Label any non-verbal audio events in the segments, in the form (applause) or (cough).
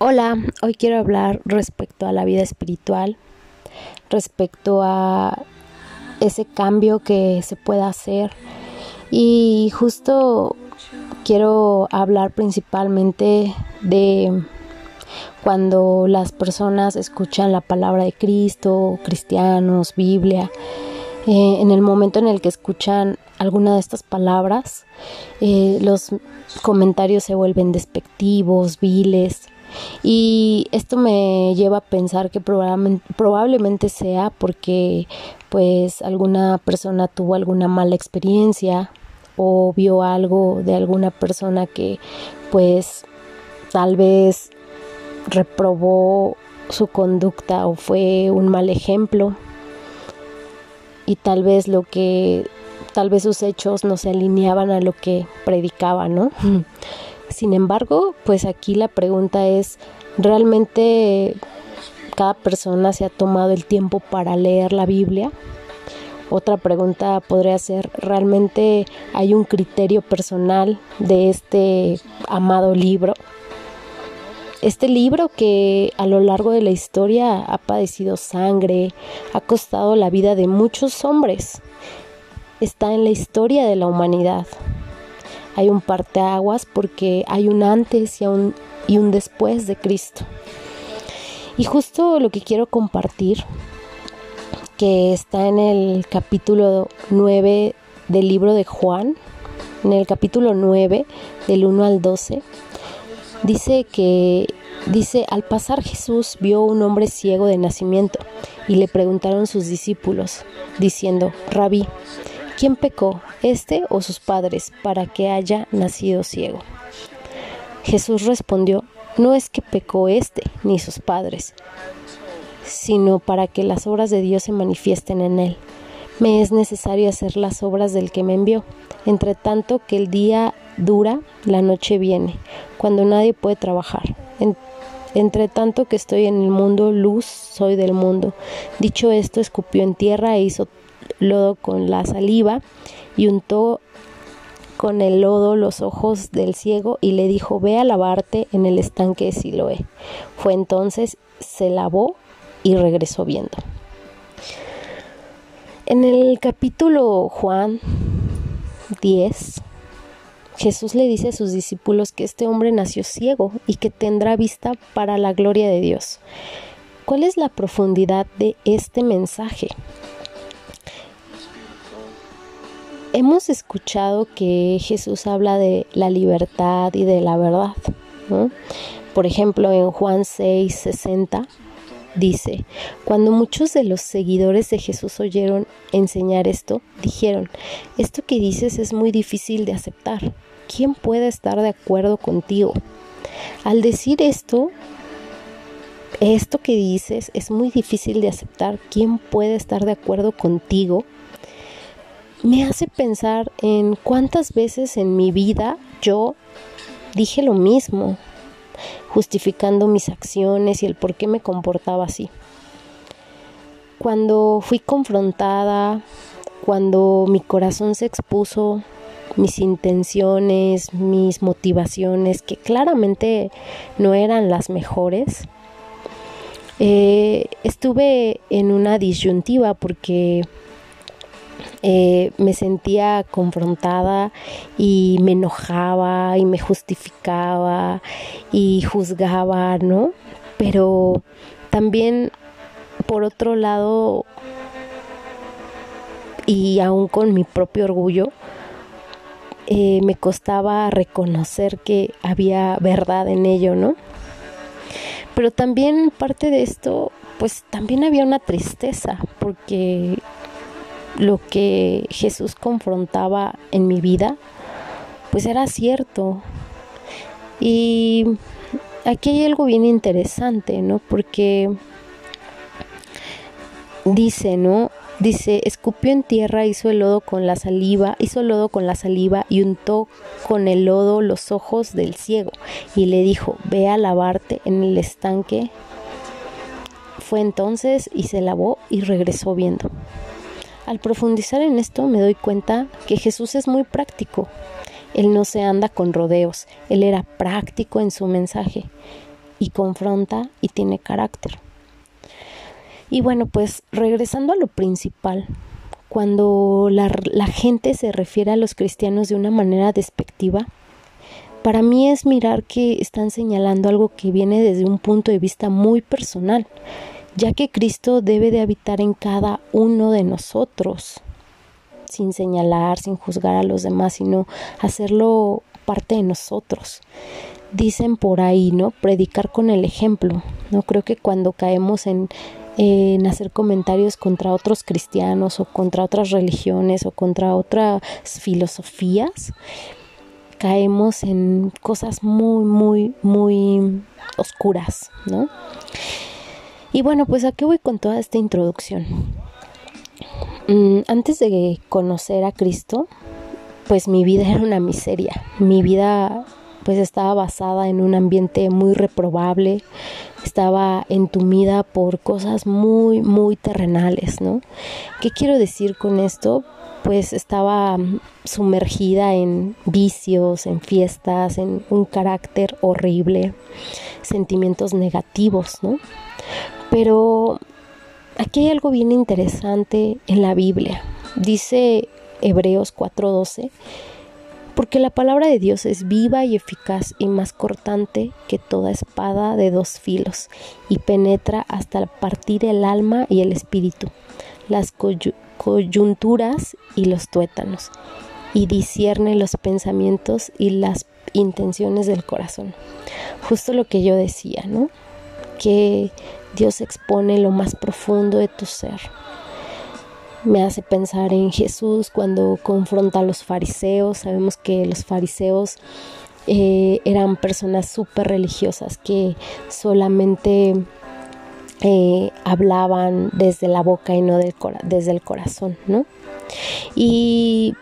Hola, hoy quiero hablar respecto a la vida espiritual, respecto a ese cambio que se puede hacer. Y justo quiero hablar principalmente de cuando las personas escuchan la palabra de Cristo, cristianos, Biblia, eh, en el momento en el que escuchan alguna de estas palabras, eh, los comentarios se vuelven despectivos, viles, y esto me lleva a pensar que probablemente, sea porque pues alguna persona tuvo alguna mala experiencia o vio algo de alguna persona que pues tal vez reprobó su conducta o fue un mal ejemplo y tal vez lo que tal vez sus hechos no se alineaban a lo que predicaba, ¿no? Sin embargo, pues aquí la pregunta es, ¿realmente cada persona se ha tomado el tiempo para leer la Biblia? Otra pregunta podría ser, ¿realmente hay un criterio personal de este amado libro? Este libro que a lo largo de la historia ha padecido sangre, ha costado la vida de muchos hombres, está en la historia de la humanidad hay un parteaguas porque hay un antes y un, y un después de Cristo. Y justo lo que quiero compartir, que está en el capítulo 9 del libro de Juan, en el capítulo 9 del 1 al 12, dice que dice, al pasar Jesús vio un hombre ciego de nacimiento y le preguntaron sus discípulos, diciendo, Rabí, ¿Quién pecó, este o sus padres, para que haya nacido ciego? Jesús respondió, no es que pecó este ni sus padres, sino para que las obras de Dios se manifiesten en él. Me es necesario hacer las obras del que me envió. Entre tanto que el día dura, la noche viene, cuando nadie puede trabajar. entre tanto que estoy en el mundo, luz soy del mundo. Dicho esto, escupió en tierra e hizo lodo con la saliva y untó con el lodo los ojos del ciego y le dijo, ve a lavarte en el estanque de Siloé. Fue entonces, se lavó y regresó viendo. En el capítulo Juan 10, Jesús le dice a sus discípulos que este hombre nació ciego y que tendrá vista para la gloria de Dios. ¿Cuál es la profundidad de este mensaje? Hemos escuchado que Jesús habla de la libertad y de la verdad. Por ejemplo, en Juan 6, 60 dice, cuando muchos de los seguidores de Jesús oyeron enseñar esto, dijeron, esto que dices es muy difícil de aceptar. ¿Quién puede estar de acuerdo contigo? Al decir esto, esto que dices es muy difícil de aceptar. ¿Quién puede estar de acuerdo contigo? Me hace pensar en cuántas veces en mi vida yo dije lo mismo, justificando mis acciones y el por qué me comportaba así. Cuando fui confrontada, cuando mi corazón se expuso, mis intenciones, mis motivaciones, que claramente no eran las mejores, eh, estuve en una disyuntiva porque eh, me sentía confrontada y me enojaba y me justificaba y juzgaba, ¿no? Pero también, por otro lado, y aún con mi propio orgullo, eh, me costaba reconocer que había verdad en ello, ¿no? Pero también parte de esto, pues también había una tristeza, porque lo que Jesús confrontaba en mi vida, pues era cierto. Y aquí hay algo bien interesante, ¿no? Porque dice, ¿no? Dice, escupió en tierra, hizo el lodo con la saliva, hizo lodo con la saliva y untó con el lodo los ojos del ciego y le dijo, ve a lavarte en el estanque. Fue entonces y se lavó y regresó viendo. Al profundizar en esto me doy cuenta que Jesús es muy práctico. Él no se anda con rodeos, él era práctico en su mensaje. y confronta y tiene carácter. Y bueno, pues regresando a lo principal, cuando la, gente se refiere a los cristianos de una manera despectiva, para mí es mirar que están señalando algo que viene desde un punto de vista muy personal, ya que Cristo debe de habitar en cada uno de nosotros, sin señalar, sin juzgar a los demás, sino hacerlo parte de nosotros. Dicen por ahí, ¿no? Predicar con el ejemplo. No creo que cuando caemos en, en hacer comentarios contra otros cristianos o contra otras religiones o contra otras filosofías, caemos en cosas muy, muy, muy oscuras, ¿no? Y bueno, pues aquí voy con toda esta introducción. Mm, antes de conocer a Cristo, pues mi vida (laughs) era una miseria. Mi vida pues estaba basada en un ambiente muy reprobable, estaba entumida por cosas muy, muy terrenales, ¿no? ¿Qué quiero decir con esto? Pues estaba sumergida en vicios, en fiestas, en un carácter horrible, sentimientos negativos, ¿no? Pero aquí hay algo bien interesante en la Biblia. Dice Hebreos 4:12 porque la palabra de Dios es viva y eficaz y más cortante que toda espada de dos filos, y penetra hasta partir el alma y el espíritu, las coyunturas y los tuétanos, y discierne los pensamientos y las intenciones del corazón. Justo lo que yo decía, ¿no? Que Dios expone lo más profundo de tu ser me hace pensar en Jesús cuando confronta a los fariseos. Sabemos que los fariseos eh, eran personas súper religiosas que solamente eh, hablaban desde la boca y no del desde el corazón, ¿no? Y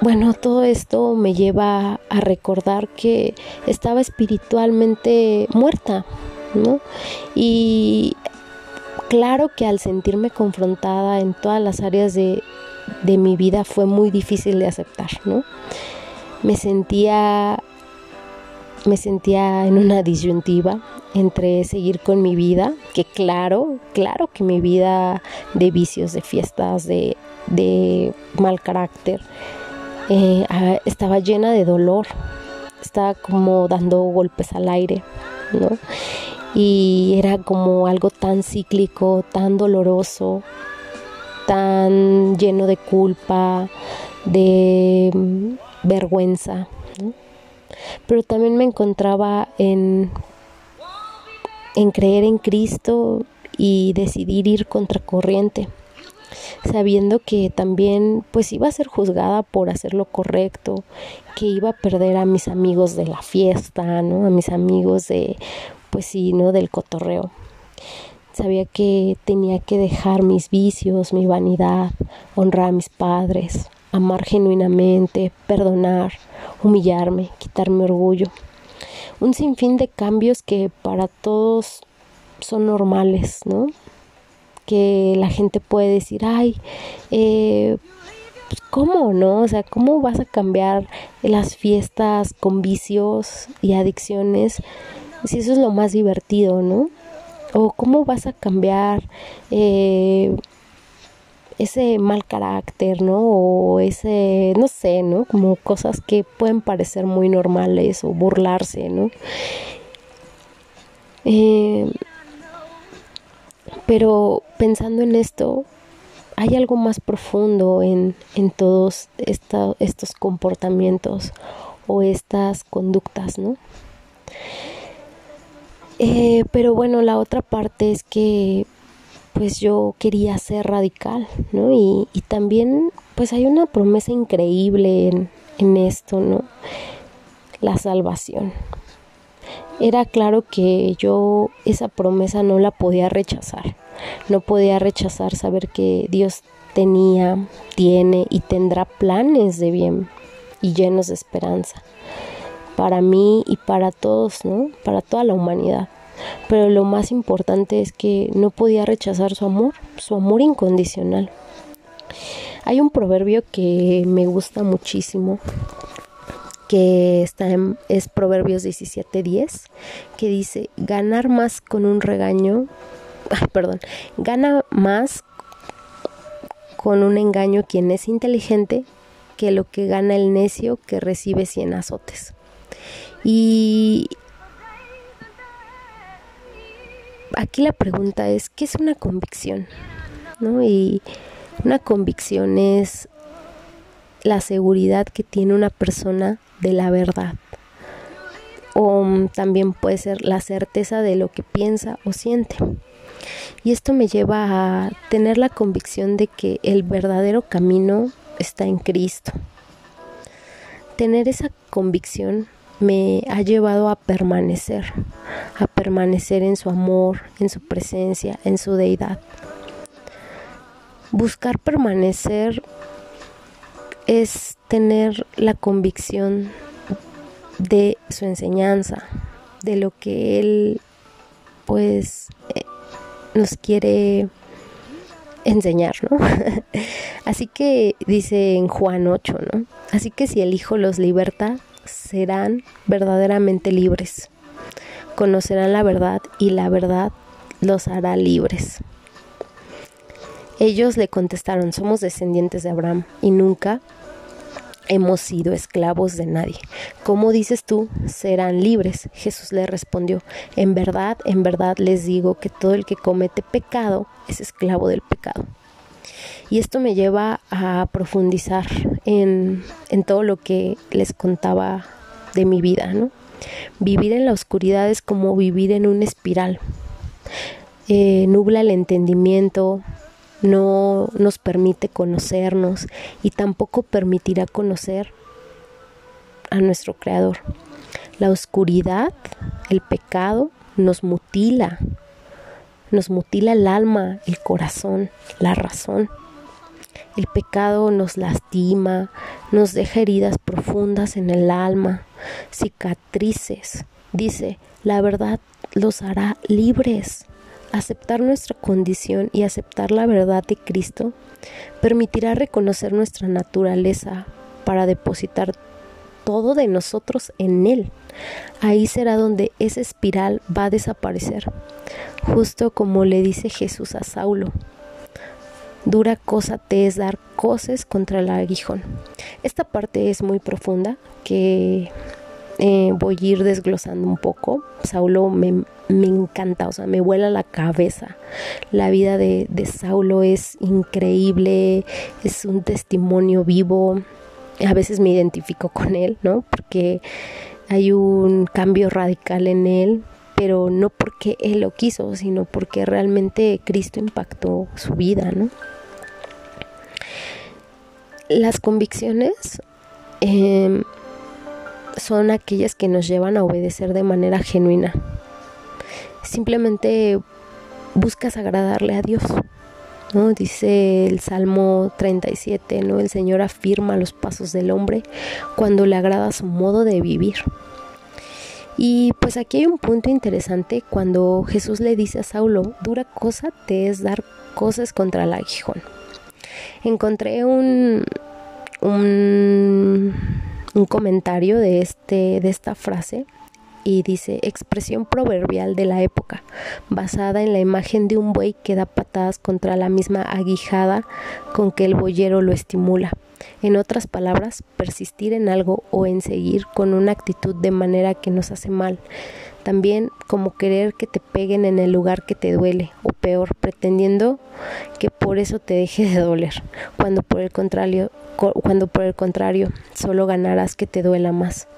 bueno, todo esto me lleva a recordar que estaba espiritualmente muerta, Y Claro que al sentirme confrontada en todas las áreas de, mi vida fue muy difícil de aceptar, ¿no? Me sentía me sentía en una disyuntiva entre seguir con mi vida, que claro, claro que mi vida de vicios, de fiestas, de, mal carácter, eh, estaba llena de dolor, estaba como dando golpes al aire, ¿no? Y era como algo tan cíclico, tan doloroso, tan lleno de culpa, de vergüenza. Pero también me encontraba en, en creer en Cristo y decidir ir contracorriente sabiendo que también pues iba a ser juzgada por hacer lo correcto, que iba a perder a mis amigos de la fiesta, ¿no? A mis amigos de pues sí, ¿no? Del cotorreo. Sabía que tenía que dejar mis vicios, mi vanidad, honrar a mis padres, amar genuinamente, perdonar, humillarme, quitarme orgullo. Un sinfín de cambios que para todos son normales, ¿no? Que la gente puede decir, ay, eh, pues, ¿cómo no? O sea, ¿cómo vas a cambiar las fiestas con vicios y adicciones si eso es lo más divertido, ¿no? O cómo vas a cambiar eh, ese mal carácter, ¿no? O ese, no sé, ¿no? Como cosas que pueden parecer muy normales o burlarse, ¿no? Eh, pero pensando en esto, hay algo más profundo en, en todos estos comportamientos o estas conductas, ¿no? Eh, pero bueno, la otra parte es que pues yo quería ser radical, ¿no? Y, y también pues hay una promesa increíble en, en esto, ¿no? La salvación. Era claro que yo esa promesa no la podía rechazar. No podía rechazar saber que Dios tenía, tiene y tendrá planes de bien y llenos de esperanza para mí y para todos, ¿no? Para toda la humanidad. Pero lo más importante es que no podía rechazar su amor, su amor incondicional. Hay un proverbio que me gusta muchísimo que está en, es Proverbios 17:10, que dice, ganar más con un regaño, (laughs) perdón, gana más con un engaño quien es inteligente que lo que gana el necio que recibe cien azotes. Y aquí la pregunta es, ¿qué es una convicción? ¿No? Y una convicción es la seguridad que tiene una persona de la verdad. O también puede ser la certeza de lo que piensa o siente. Y esto me lleva a tener la convicción de que el verdadero camino está en Cristo. Tener esa convicción me ha llevado a permanecer, a permanecer en su amor, en su presencia, en su deidad. Buscar permanecer es tener la convicción de su enseñanza, de lo que Él pues eh, nos quiere enseñar, ¿no? (laughs) Así que dice en Juan 8, ¿no? Así que si el Hijo los liberta, serán verdaderamente libres. Conocerán la verdad y la verdad los hará libres. Ellos le contestaron, somos descendientes de Abraham y nunca hemos sido esclavos de nadie. ¿Cómo dices tú, serán libres. Jesús le respondió, en verdad, en verdad les digo que todo el que comete pecado es esclavo del pecado. Y esto me lleva a profundizar en, todo lo que les contaba de mi vida, ¿no? Vivir en la oscuridad es como vivir en una espiral. Eh, nubla el entendimiento, no nos permite conocernos y tampoco permitirá conocer a nuestro Creador. La oscuridad, el pecado, nos mutila, nos mutila el alma, el corazón, la razón. El pecado nos lastima, nos deja heridas profundas en el alma, cicatrices. Dice, la verdad los hará libres. Aceptar nuestra condición y aceptar la verdad de Cristo permitirá reconocer nuestra naturaleza para depositar todo de nosotros en Él. Ahí será donde esa espiral va a desaparecer, justo como le dice Jesús a Saulo. Dura cosa te es dar coces contra el aguijón. Esta parte es muy profunda que eh, voy a ir desglosando un poco. Saulo me, me, encanta, o sea, me vuela la cabeza. La vida de, de Saulo es increíble, es un testimonio vivo. A veces me identifico con él, ¿no? Porque hay un cambio radical en él, pero no porque él lo quiso, sino porque realmente Cristo impactó su vida, ¿no? Las convicciones eh, son aquellas que nos llevan a obedecer de manera genuina. Simplemente buscas agradarle a Dios. ¿No? Dice el Salmo 37, ¿no? El Señor afirma los pasos del hombre cuando le agrada su modo de vivir. Y pues aquí hay un punto interesante cuando Jesús le dice a Saulo, dura cosa te es dar cosas contra el aguijón. Encontré un, un comentario de, este, de esta frase y dice expresión proverbial de la época, basada en la imagen de un buey que da patadas contra la misma aguijada con que el boyero lo estimula. En otras palabras, persistir en algo o en seguir con una actitud de manera que nos hace mal. También como querer que te peguen en el lugar que te duele, o peor, pretendiendo que por eso te deje de doler, cuando por el contrario, cuando por el contrario solo ganarás que te duela más.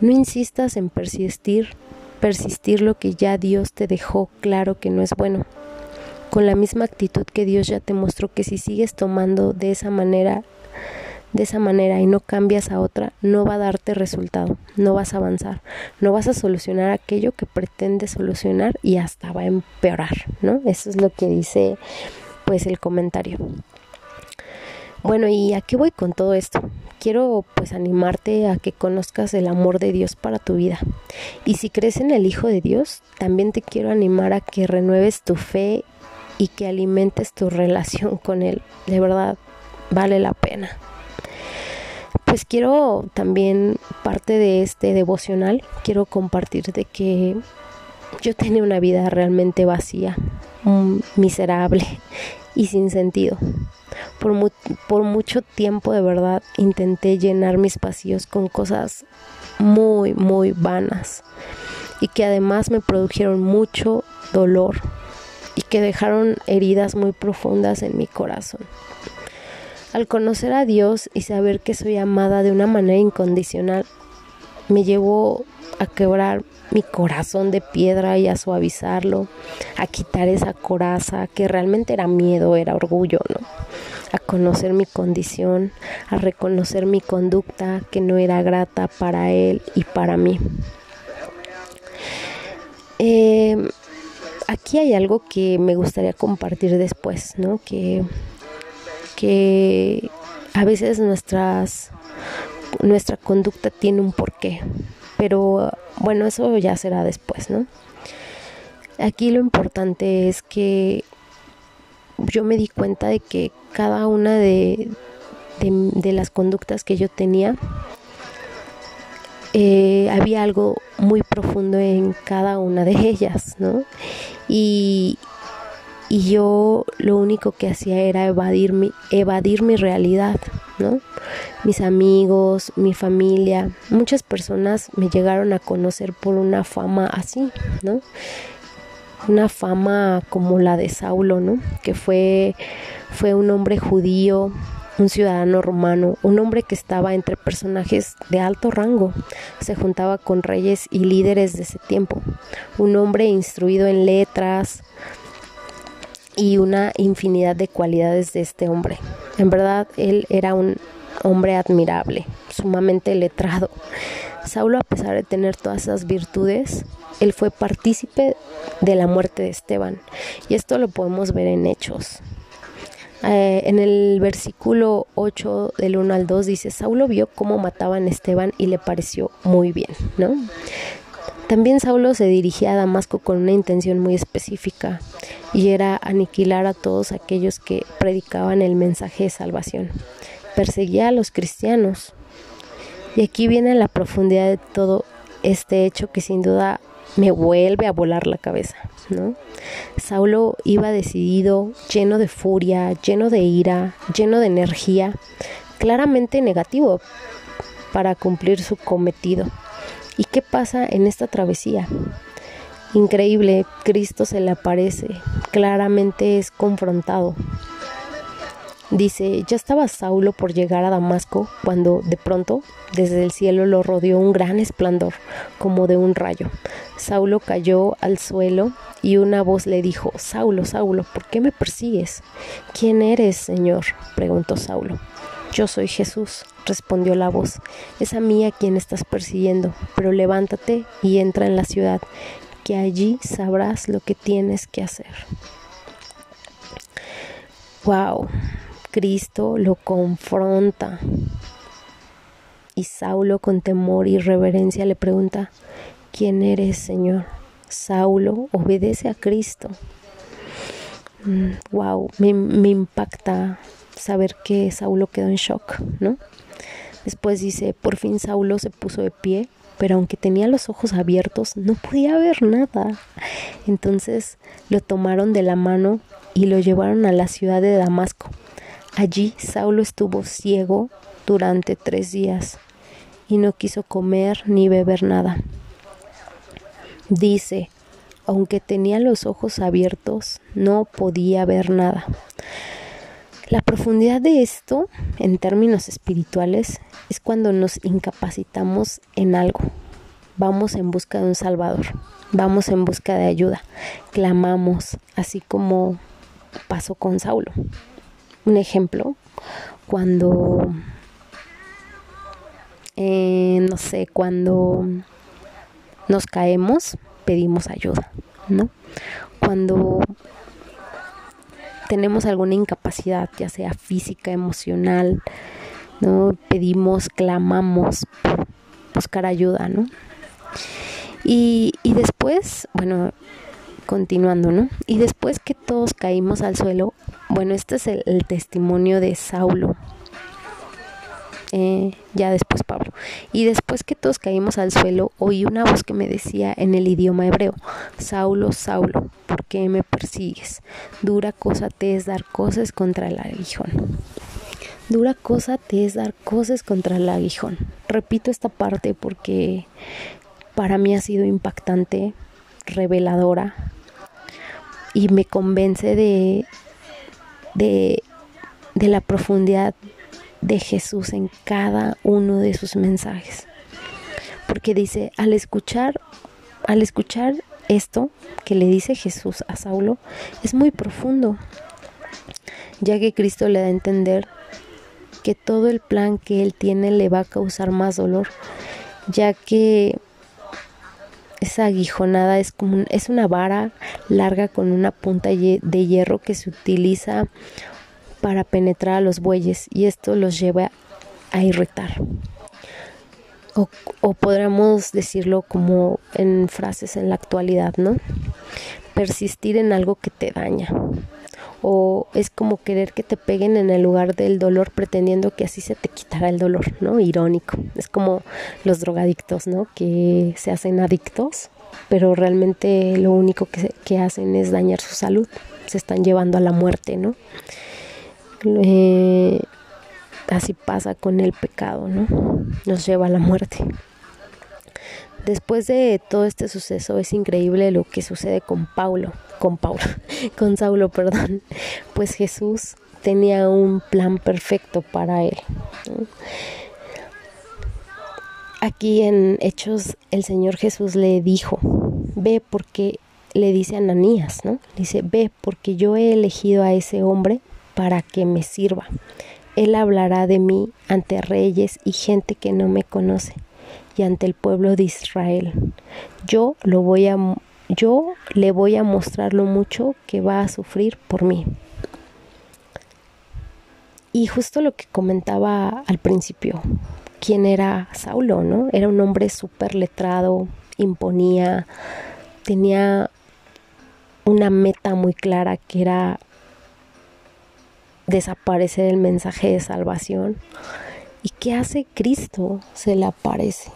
No insistas en persistir, persistir lo que ya Dios te dejó claro que no es bueno. Con la misma actitud que Dios ya te mostró que si sigues tomando de esa manera de esa manera y no cambias a otra, no va a darte resultado, no vas a avanzar, no vas a solucionar aquello que pretendes solucionar y hasta va a empeorar, ¿no? Eso es lo que dice pues el comentario. Bueno, ¿y a qué voy con todo esto? Quiero pues animarte a que conozcas el amor de Dios para tu vida. Y si crees en el Hijo de Dios, también te quiero animar a que renueves tu fe y que alimentes tu relación con Él. De verdad, vale la pena. pues quiero también parte de este devocional, quiero compartir de que yo tenía una vida realmente vacía, miserable y sin sentido. Por, por mucho tiempo de verdad intenté llenar mis vacíos con cosas muy, muy vanas y que además me produjeron mucho dolor y que dejaron heridas muy profundas en mi corazón. Al conocer a Dios y saber que soy amada de una manera incondicional, me llevó a quebrar mi corazón de piedra y a suavizarlo, a quitar esa coraza que realmente era miedo, era orgullo, ¿no? A conocer mi condición, a reconocer mi conducta que no era grata para él y para mí. Eh, aquí hay algo que me gustaría compartir después, ¿no? Que, que a veces nuestras, nuestra conducta tiene un porqué, pero bueno, eso ya será después, ¿no? Aquí lo importante es que yo me di cuenta de que cada una de, de, las conductas que yo tenía, eh, había algo muy profundo en cada una de ellas, ¿no? Y, y yo lo único que hacía era evadir mi, evadir mi realidad, ¿no? Mis amigos, mi familia, muchas personas me llegaron a conocer por una fama así, ¿no? Una fama como la de Saulo, ¿no? Que fue, fue un hombre judío, un ciudadano romano, un hombre que estaba entre personajes de alto rango, se juntaba con reyes y líderes de ese tiempo, un hombre instruido en letras y una infinidad de cualidades de este hombre. En verdad, él era un hombre admirable, sumamente letrado. Saulo, a pesar de tener todas esas virtudes, él fue partícipe de la muerte de Esteban. Y esto lo podemos ver en Hechos. Eh, en el versículo 8 del 1 al 2 dice, Saulo vio cómo mataban a Esteban y le pareció muy bien, ¿no? También Saulo se dirigía a Damasco con una intención muy específica y era aniquilar a todos aquellos que predicaban el mensaje de salvación. Perseguía a los cristianos. Y aquí viene la profundidad de todo este hecho que sin duda me vuelve a volar la cabeza. Saulo iba decidido, lleno de furia, lleno de ira, lleno de energía, claramente negativo para cumplir su cometido. ¿Y qué pasa en esta travesía? Increíble, Cristo se le aparece, claramente es confrontado. Dice, ya estaba Saulo por llegar a Damasco cuando de pronto desde el cielo lo rodeó un gran esplendor, como de un rayo. Saulo cayó al suelo y una voz le dijo, Saulo, Saulo, ¿por qué me persigues? ¿Quién eres, Señor? preguntó Saulo. Yo soy Jesús, respondió la voz. Es a mí a quien estás persiguiendo, pero levántate y entra en la ciudad, que allí sabrás lo que tienes que hacer. Wow, Cristo lo confronta. Y Saulo con temor y reverencia le pregunta, ¿quién eres, Señor? Saulo obedece a Cristo. wow, mm, me, me impacta saber que Saulo quedó en shock, ¿no? Después dice, por fin Saulo se puso de pie, pero aunque tenía los ojos abiertos, no podía ver nada. Entonces lo tomaron de la mano y lo llevaron a la ciudad de Damasco. Allí Saulo estuvo ciego durante tres días y no quiso comer ni beber nada. Dice, aunque tenía los ojos abiertos, no podía ver nada. La profundidad de esto, en términos espirituales, es cuando nos incapacitamos en algo. Vamos en busca de un Salvador, vamos en busca de ayuda, clamamos, así como pasó con Saulo. Un ejemplo, cuando, eh, no sé, cuando nos caemos, pedimos ayuda, ¿no? Cuando tenemos alguna incapacidad, ya sea física, emocional, ¿no? Pedimos, clamamos por buscar ayuda, ¿no? Y, y después, bueno, continuando, ¿no? Y después que todos caímos al suelo, bueno, este es el, testimonio de Saulo. Eh, ya después Pablo. Y después que todos caímos al suelo, oí una voz que me decía en el idioma hebreo, Saulo, Saulo, ¿por qué me persigues? Dura cosa te es dar cosas contra el aguijón. Dura cosa te es dar cosas contra el aguijón. Repito esta parte porque para mí ha sido impactante, reveladora y me convence de, de, de la profundidad de Jesús en cada uno de sus mensajes. Porque dice, al escuchar, al escuchar esto que le dice Jesús a Saulo, es muy profundo, ya que Cristo le da a entender que todo el plan que él tiene le va a causar más dolor, ya que esa aguijonada es como es una vara larga con una punta de hierro que se utiliza para penetrar a los bueyes y esto los lleva a irritar. O, podríamos decirlo como en frases en la actualidad, ¿no? Persistir en algo que te daña. O es como querer que te peguen en el lugar del dolor pretendiendo que así se te quitará el dolor, ¿no? Irónico. Es como los drogadictos, ¿no? Que se hacen adictos, pero realmente lo único que, que hacen es dañar su salud. Se están llevando a la muerte, ¿no? Eh, así pasa con el pecado, ¿no? Nos lleva a la muerte. Después de todo este suceso es increíble lo que sucede con Paulo, con Paulo, (laughs) con Saulo, perdón, pues Jesús tenía un plan perfecto para él. Aquí en Hechos el Señor Jesús le dijo, ve porque le dice a Ananías, ¿no? Dice, ve porque yo he elegido a ese hombre para que me sirva. Él hablará de mí ante reyes y gente que no me conoce y ante el pueblo de Israel. Yo lo voy a yo le voy a mostrar lo mucho que va a sufrir por mí. Y justo lo que comentaba al principio, quién era Saulo, ¿no? Era un hombre súper letrado, imponía, tenía una meta muy clara que era desaparece el mensaje de salvación. ¿Y qué hace Cristo? Se le aparece.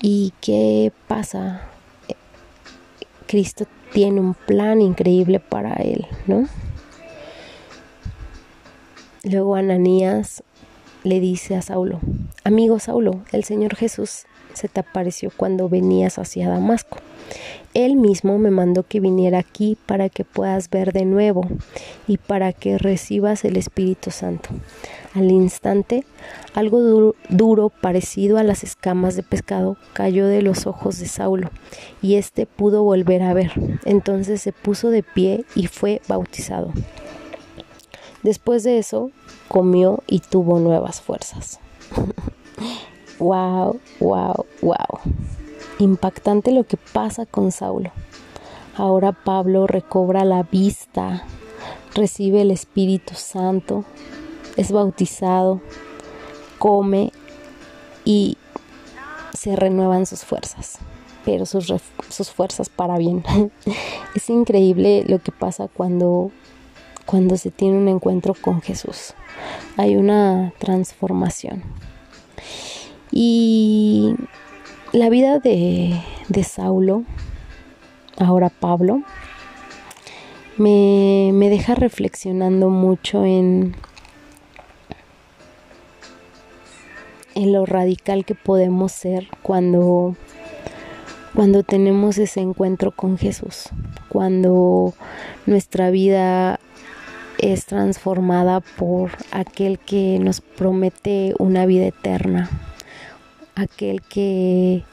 ¿Y qué pasa? Cristo tiene un plan increíble para él, ¿no? Luego Ananías le dice a Saulo, amigo Saulo, el Señor Jesús se te apareció cuando venías hacia Damasco. Él mismo me mandó que viniera aquí para que puedas ver de nuevo y para que recibas el Espíritu Santo. Al instante, algo duro, parecido a las escamas de pescado cayó de los ojos de Saulo, y éste pudo volver a ver. Entonces se puso de pie y fue bautizado. Después de eso, comió y tuvo nuevas fuerzas. (laughs) wow, wow, wow. Impactante lo que pasa con Saulo. Ahora Pablo recobra la vista, recibe el Espíritu Santo, es bautizado, come y se renuevan sus fuerzas, pero sus, sus fuerzas para bien. (laughs) es increíble lo que pasa cuando, cuando se tiene un encuentro con Jesús. Hay una transformación. Y la vida de, de Saulo, ahora Pablo, me, me deja reflexionando mucho en, en lo radical que podemos ser cuando, cuando tenemos ese encuentro con Jesús, cuando nuestra vida es transformada por aquel que nos promete una vida eterna, aquel que,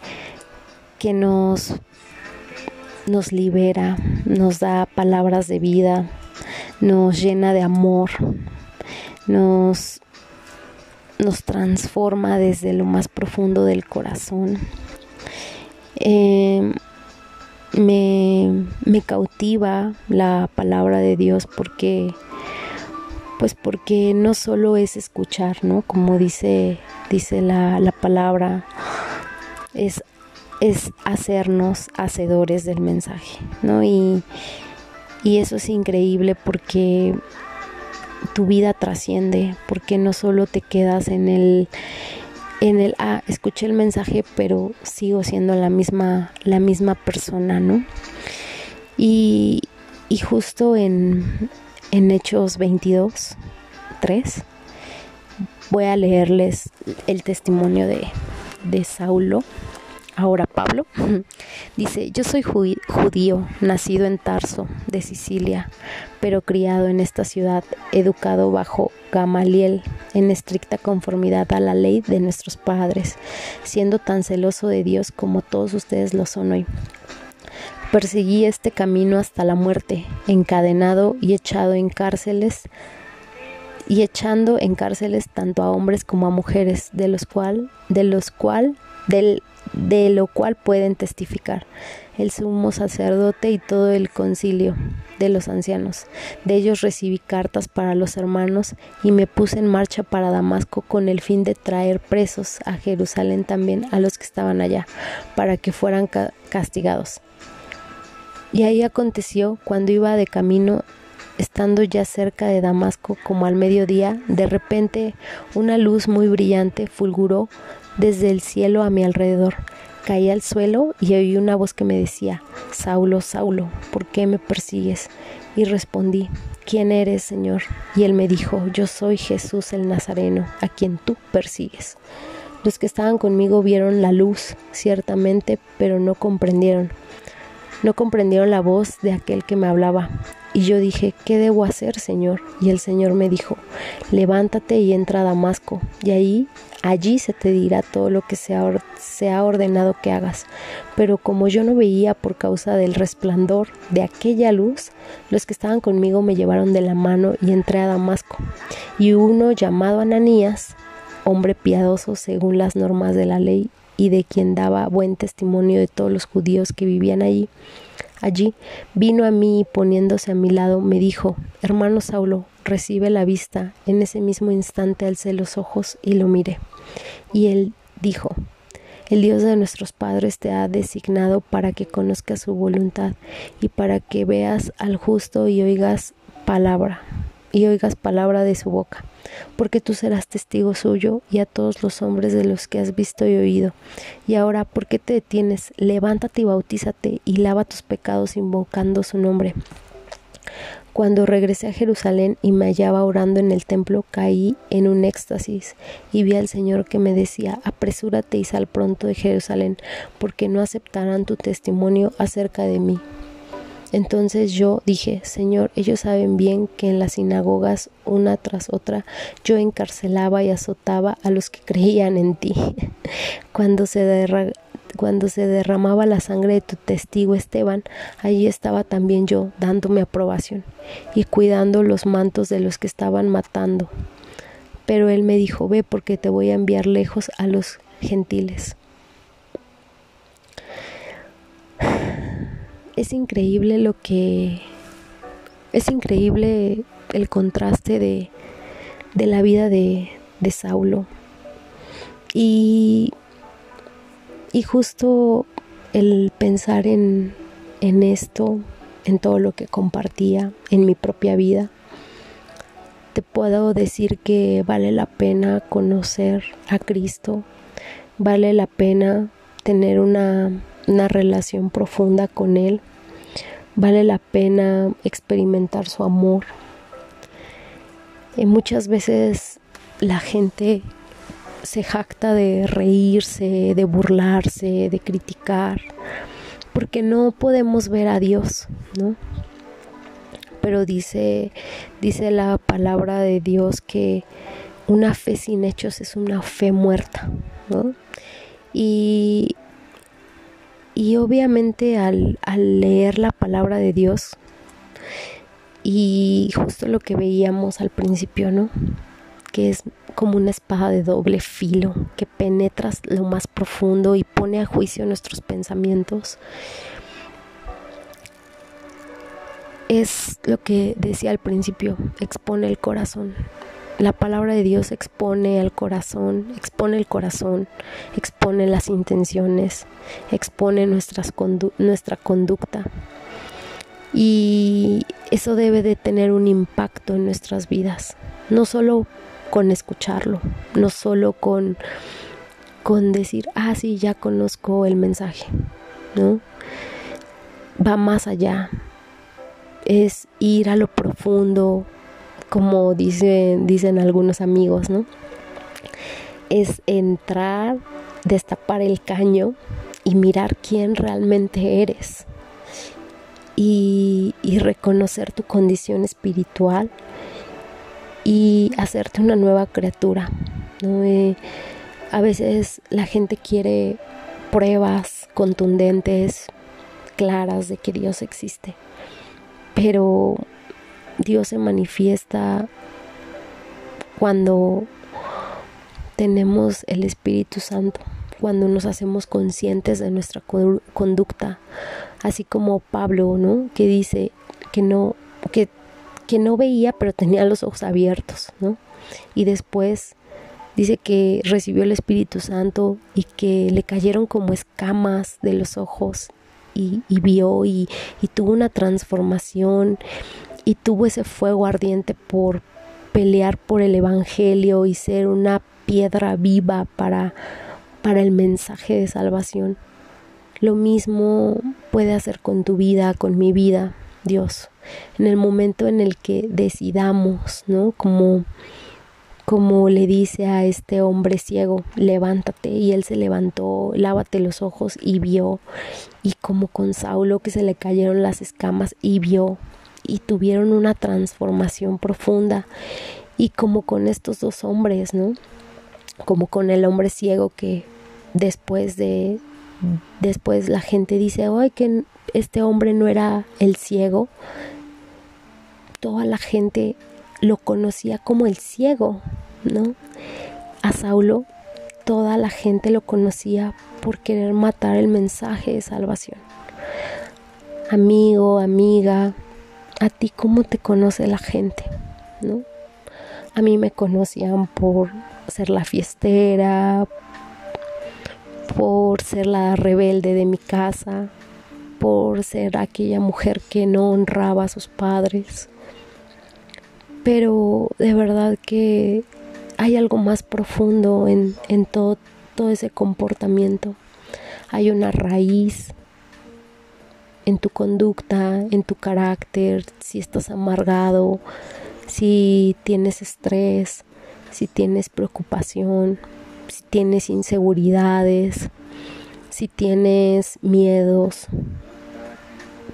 que nos, nos libera, nos da palabras de vida, nos llena de amor, nos, nos transforma desde lo más profundo del corazón. Eh, me, me, cautiva la palabra de Dios porque pues porque no solo es escuchar, ¿no? Como dice dice la, la palabra, es, es hacernos hacedores del mensaje, ¿no? Y, y eso es increíble porque tu vida trasciende, porque no solo te quedas en el en el ah, escuché el mensaje, pero sigo siendo la misma la misma persona, ¿no? Y, y justo en, en Hechos 22, 3, voy a leerles el testimonio de, de Saulo Ahora Pablo (laughs) dice, yo soy judío, nacido en Tarso, de Sicilia, pero criado en esta ciudad, educado bajo Gamaliel, en estricta conformidad a la ley de nuestros padres, siendo tan celoso de Dios como todos ustedes lo son hoy. Perseguí este camino hasta la muerte, encadenado y echado en cárceles y echando en cárceles tanto a hombres como a mujeres, de los cual, de los cual, del de lo cual pueden testificar el sumo sacerdote y todo el concilio de los ancianos. De ellos recibí cartas para los hermanos y me puse en marcha para Damasco con el fin de traer presos a Jerusalén también a los que estaban allá, para que fueran castigados. Y ahí aconteció, cuando iba de camino, estando ya cerca de Damasco como al mediodía, de repente una luz muy brillante fulguró desde el cielo a mi alrededor. Caí al suelo y oí una voz que me decía, Saulo, Saulo, ¿por qué me persigues? Y respondí, ¿quién eres, Señor? Y él me dijo, yo soy Jesús el Nazareno, a quien tú persigues. Los que estaban conmigo vieron la luz, ciertamente, pero no comprendieron. No comprendieron la voz de aquel que me hablaba. Y yo dije, ¿qué debo hacer, Señor? Y el Señor me dijo, levántate y entra a Damasco, y ahí, allí se te dirá todo lo que se ha, se ha ordenado que hagas. Pero como yo no veía por causa del resplandor de aquella luz, los que estaban conmigo me llevaron de la mano y entré a Damasco. Y uno llamado Ananías, hombre piadoso según las normas de la ley y de quien daba buen testimonio de todos los judíos que vivían allí, allí, vino a mí y poniéndose a mi lado me dijo, hermano Saulo, recibe la vista. En ese mismo instante alcé los ojos y lo miré. Y él dijo, el Dios de nuestros padres te ha designado para que conozcas su voluntad y para que veas al justo y oigas palabra y oigas palabra de su boca, porque tú serás testigo suyo y a todos los hombres de los que has visto y oído. Y ahora, ¿por qué te detienes? Levántate y bautízate y lava tus pecados invocando su nombre. Cuando regresé a Jerusalén y me hallaba orando en el templo, caí en un éxtasis y vi al Señor que me decía, apresúrate y sal pronto de Jerusalén, porque no aceptarán tu testimonio acerca de mí. Entonces yo dije, Señor, ellos saben bien que en las sinagogas, una tras otra, yo encarcelaba y azotaba a los que creían en ti. (laughs) Cuando se, derramaba la sangre de tu testigo Esteban, allí estaba también yo, dándome aprobación y cuidando los mantos de los que estaban matando. Pero él me dijo, ve porque te voy a enviar lejos a los gentiles. Es increíble lo que es increíble el contraste de, de la vida de, de Saulo. Y, y justo el pensar en, en esto, en todo lo que compartía, en mi propia vida, te puedo decir que vale la pena conocer a Cristo, vale la pena tener una una relación profunda con Él. Vale la pena experimentar su amor. Y muchas veces la gente se jacta de reírse, de burlarse, de criticar, porque no podemos ver a Dios, ¿no? Pero dice, dice la palabra de Dios que una fe sin hechos es una fe muerta, ¿no? Y, y obviamente al, leer la palabra de Dios y justo lo que veíamos al principio, ¿no? Que es como una espada de doble filo que penetra lo más profundo y pone a juicio nuestros pensamientos. Es lo que decía al principio, expone el corazón. La palabra de Dios expone el corazón, expone el corazón, expone las intenciones, expone nuestras nuestra conducta. Y eso debe de tener un impacto en nuestras vidas, no solo con escucharlo, no solo con, con decir, ah, sí, ya conozco el mensaje, ¿no? Va más allá, es ir a lo profundo, como dicen, dicen algunos amigos, ¿no? Es entrar, destapar el caño y mirar quién realmente eres. Y, reconocer tu condición espiritual y hacerte una nueva criatura. Eh, a veces la gente quiere pruebas contundentes, claras de que Dios existe pero Dios se manifiesta cuando tenemos el Espíritu Santo, cuando nos hacemos conscientes de nuestra conducta, así como Pablo, ¿no? Que dice que no que, que no veía, pero tenía los ojos abiertos, ¿no? Y después dice que recibió el Espíritu Santo y que le cayeron como escamas de los ojos y, vio y, tuvo una transformación y tuvo ese fuego ardiente por pelear por el Evangelio y ser una piedra viva para, para el mensaje de salvación. Lo mismo puede hacer con tu vida, con mi vida, Dios. En el momento en el que decidamos, ¿no? Como como le dice a este hombre ciego, levántate, y él se levantó, lávate los ojos y vio, y como con Saulo que se le cayeron las escamas y vio, y tuvieron una transformación profunda, y como con estos dos hombres, ¿no? Como con el hombre ciego que después de, después la gente dice, ay, que este hombre no era el ciego, toda la gente lo conocía como el ciego, ¿no? A Saulo toda la gente lo conocía por querer matar el mensaje de salvación. Amigo, amiga, a ti cómo te conoce la gente, ¿no? A mí me conocían por ser la fiestera, por ser la rebelde de mi casa, por ser aquella mujer que no honraba a sus padres, pero de verdad que hay algo más profundo en, todo, todo ese comportamiento. Hay una raíz en tu conducta, en tu carácter, si estás amargado, si tienes estrés, si tienes preocupación, si tienes inseguridades, si tienes miedos,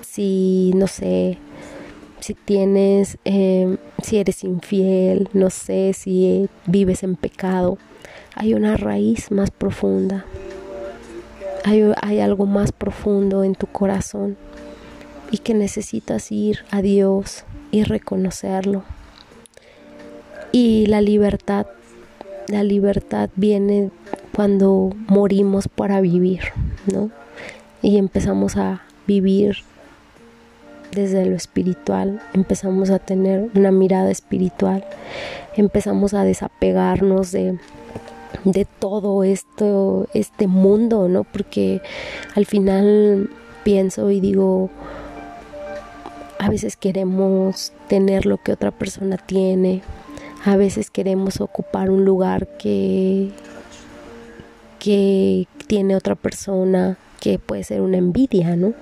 si no sé, si tienes, em, si eres infiel, no sé, si vives en pecado, hay una raíz más profunda. Hay, algo más profundo en tu corazón y que necesitas ir a Dios y reconocerlo. Y la libertad, la libertad viene cuando morimos para vivir, ¿no? Y empezamos a vivir desde lo espiritual, empezamos a tener una mirada espiritual, empezamos a desapegarnos de, de todo esto, este mundo, ¿no? Porque al final pienso y digo, a veces queremos tener lo que otra persona tiene, a veces queremos ocupar un lugar que, que tiene otra persona, que puede ser una envidia, ¿no?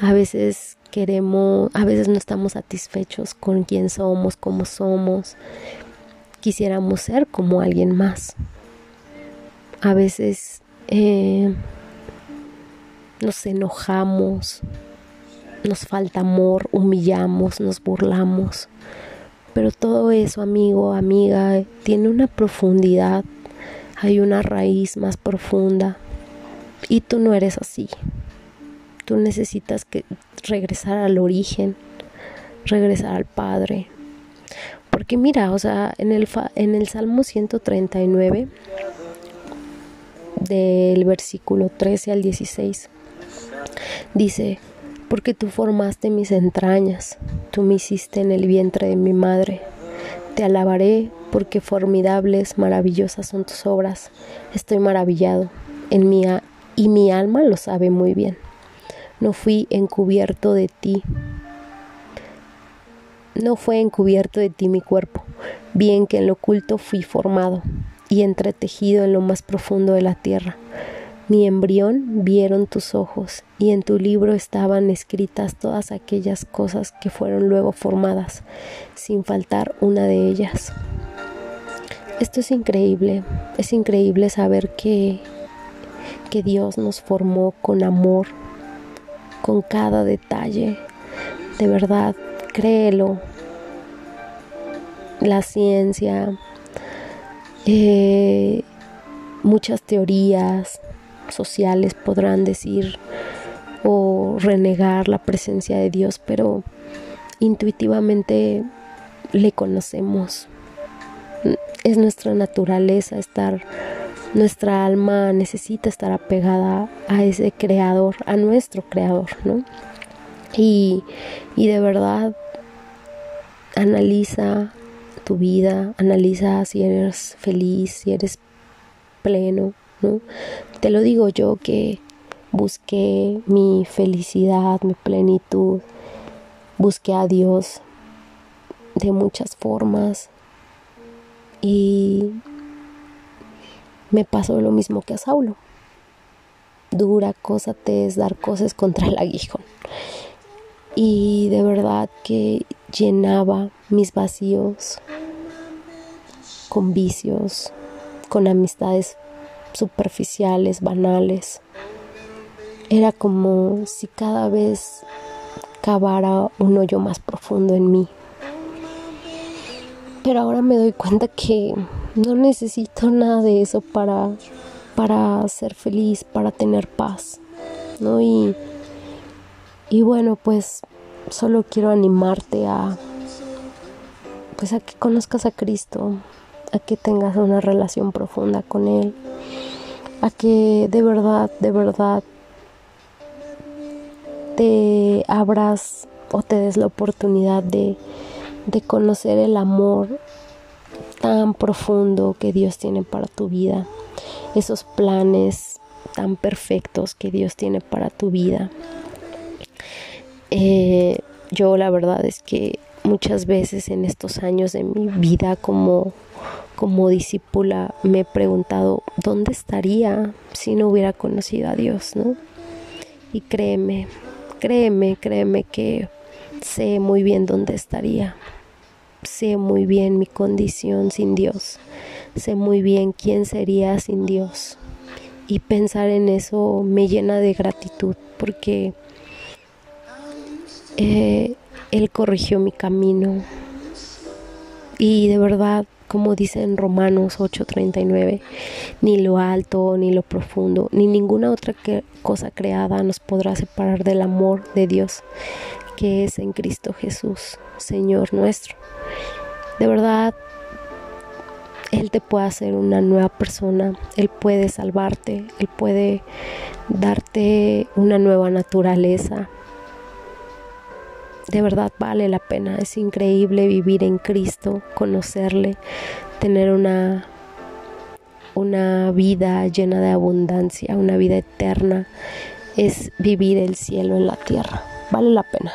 A veces queremos, a veces no estamos satisfechos con quién somos, cómo somos. Quisiéramos ser como alguien más. A veces eh, nos enojamos, nos falta amor, humillamos, nos burlamos. Pero todo eso, amigo, amiga, tiene una profundidad, hay una raíz más profunda. Y tú no eres así. Tú necesitas que regresar al origen, regresar al Padre. Porque mira, o sea, en el, en el Salmo 139, del versículo 13 al 16, dice, porque tú formaste mis entrañas, tú me hiciste en el vientre de mi madre. Te alabaré porque formidables, maravillosas son tus obras. Estoy maravillado. En y mi alma lo sabe muy bien. No fui encubierto de ti. No fue encubierto de ti mi cuerpo, bien que en lo oculto fui formado y entretejido en lo más profundo de la tierra. Mi embrión vieron tus ojos, y en tu libro estaban escritas todas aquellas cosas que fueron luego formadas, sin faltar una de ellas. Esto es increíble, es increíble saber que, que Dios nos formó con amor, con cada detalle. De verdad, créelo. La ciencia, eh, muchas teorías sociales podrán decir o renegar la presencia de Dios, pero intuitivamente le conocemos. Es nuestra naturaleza estar, nuestra alma necesita estar apegada a ese creador, a nuestro creador, ¿no? Y, y de verdad analiza tu vida, analiza si eres feliz, si eres pleno, ¿no? Te lo digo yo que busqué mi felicidad, mi plenitud, busqué a Dios de muchas formas y me pasó lo mismo que a Saulo. Dura cosa te es dar cosas contra el aguijón. Y de verdad que llenaba mis vacíos con vicios, con amistades superficiales, banales. Era como si cada vez cavara un hoyo más profundo en mí. Pero ahora me doy cuenta que no necesito nada de eso para, para ser feliz, para tener paz. ¿no? Y, y bueno, pues solo quiero animarte a pues a que conozcas a Cristo, a que tengas una relación profunda con Él, a que de verdad, de verdad te abras o te des la oportunidad de, de conocer el amor tan profundo que Dios tiene para tu vida, esos planes tan perfectos que Dios tiene para tu vida. Eh, yo la verdad es que muchas veces en estos años de mi vida como, como discípula me he preguntado dónde estaría si no hubiera conocido a Dios, ¿no? Y créeme, créeme, créeme que sé muy bien dónde estaría. Sé muy bien mi condición sin Dios. Sé muy bien quién sería sin Dios. Y pensar en eso me llena de gratitud porque eh, él corrigió mi camino. Y de verdad, como dice en Romanos 8:39, ni lo alto, ni lo profundo, ni ninguna otra cosa creada nos podrá separar del amor de Dios que es en Cristo Jesús, Señor nuestro. De verdad, Él te puede hacer una nueva persona, Él puede salvarte, Él puede darte una nueva naturaleza, de verdad vale la pena. Es increíble vivir en Cristo, conocerle, tener una, una vida llena de abundancia, una vida eterna. Es vivir el cielo en la tierra. Vale la pena.